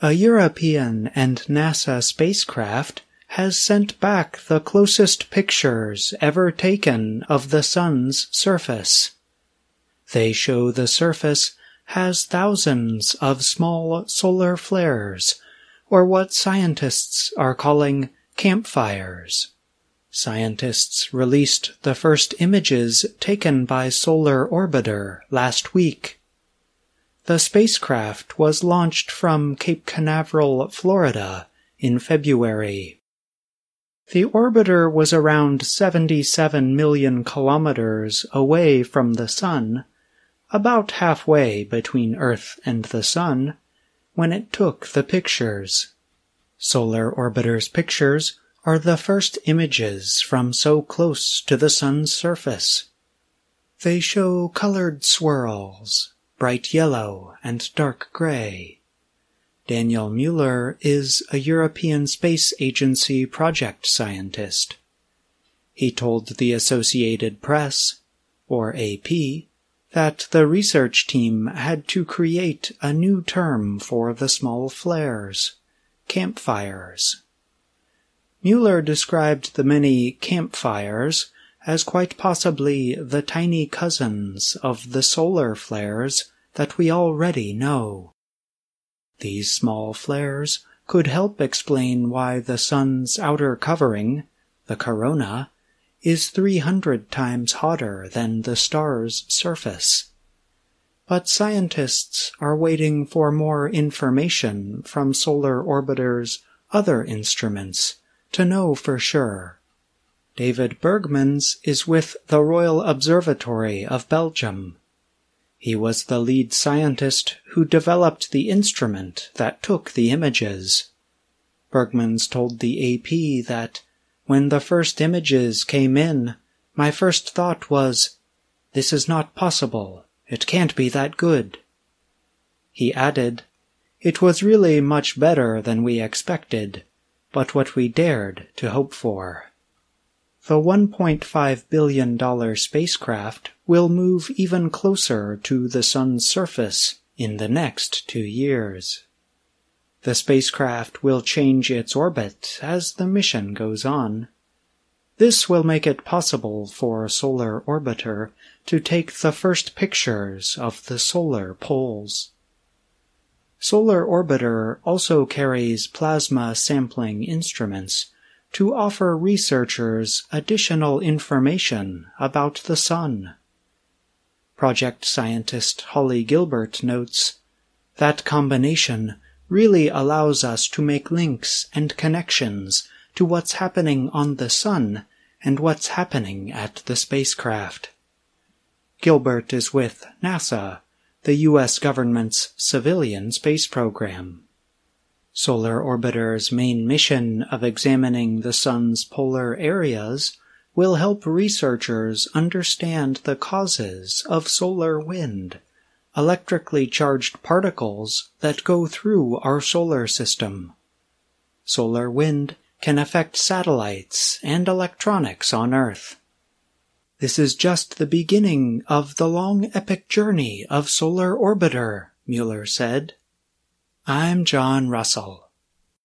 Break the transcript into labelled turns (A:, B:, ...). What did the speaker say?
A: A European and NASA spacecraft has sent back the closest pictures ever taken of the Sun's surface. They show the surface has thousands of small solar flares, or what scientists are calling campfires. Scientists released the first images taken by Solar Orbiter last week. The spacecraft was launched from Cape Canaveral, Florida, in February. The orbiter was around 77 million kilometers away from the Sun, about halfway between Earth and the Sun, when it took the pictures. Solar Orbiter's pictures are the first images from so close to the Sun's surface. They show colored swirls, bright yellow and dark gray. Daniel Mueller is a European Space Agency project scientist. He told the Associated Press, or AP, that the research team had to create a new term for the small flares campfires. Mueller described the many campfires as quite possibly the tiny cousins of the solar flares that we already know. These small flares could help explain why the sun's outer covering, the corona, is 300 times hotter than the star's surface. But scientists are waiting for more information from Solar Orbiter's other instruments to know for sure. David Berghmans is with the Royal Observatory of Belgium. He was the lead scientist who developed the instrument that took the images. Berghmans told the AP that when the first images came in, my first thought was, this is not possible. It can't be that good. He added, it was really much better than we expected but what we dared to hope for. The $1.5 billion spacecraft will move even closer to the Sun's surface in the next two years. The spacecraft will change its orbit as the mission goes on. This will make it possible for Solar Orbiter to take the first pictures of the solar poles. Solar Orbiter also carries plasma sampling instruments to offer researchers additional information about the Sun. Project scientist Holly Gilbert notes, that combination really allows us to make links and connections to what's happening on the Sun and what's happening at the spacecraft. Gilbert is with NASA the U.S. government's civilian space program. Solar Orbiter's main mission of examining the Sun's polar areas will help researchers understand the causes of solar wind, electrically charged particles that go through our solar system. Solar wind can affect satellites and electronics on Earth. This is just the beginning of the long epic journey of Solar Orbiter, Mueller said. I'm John Russell.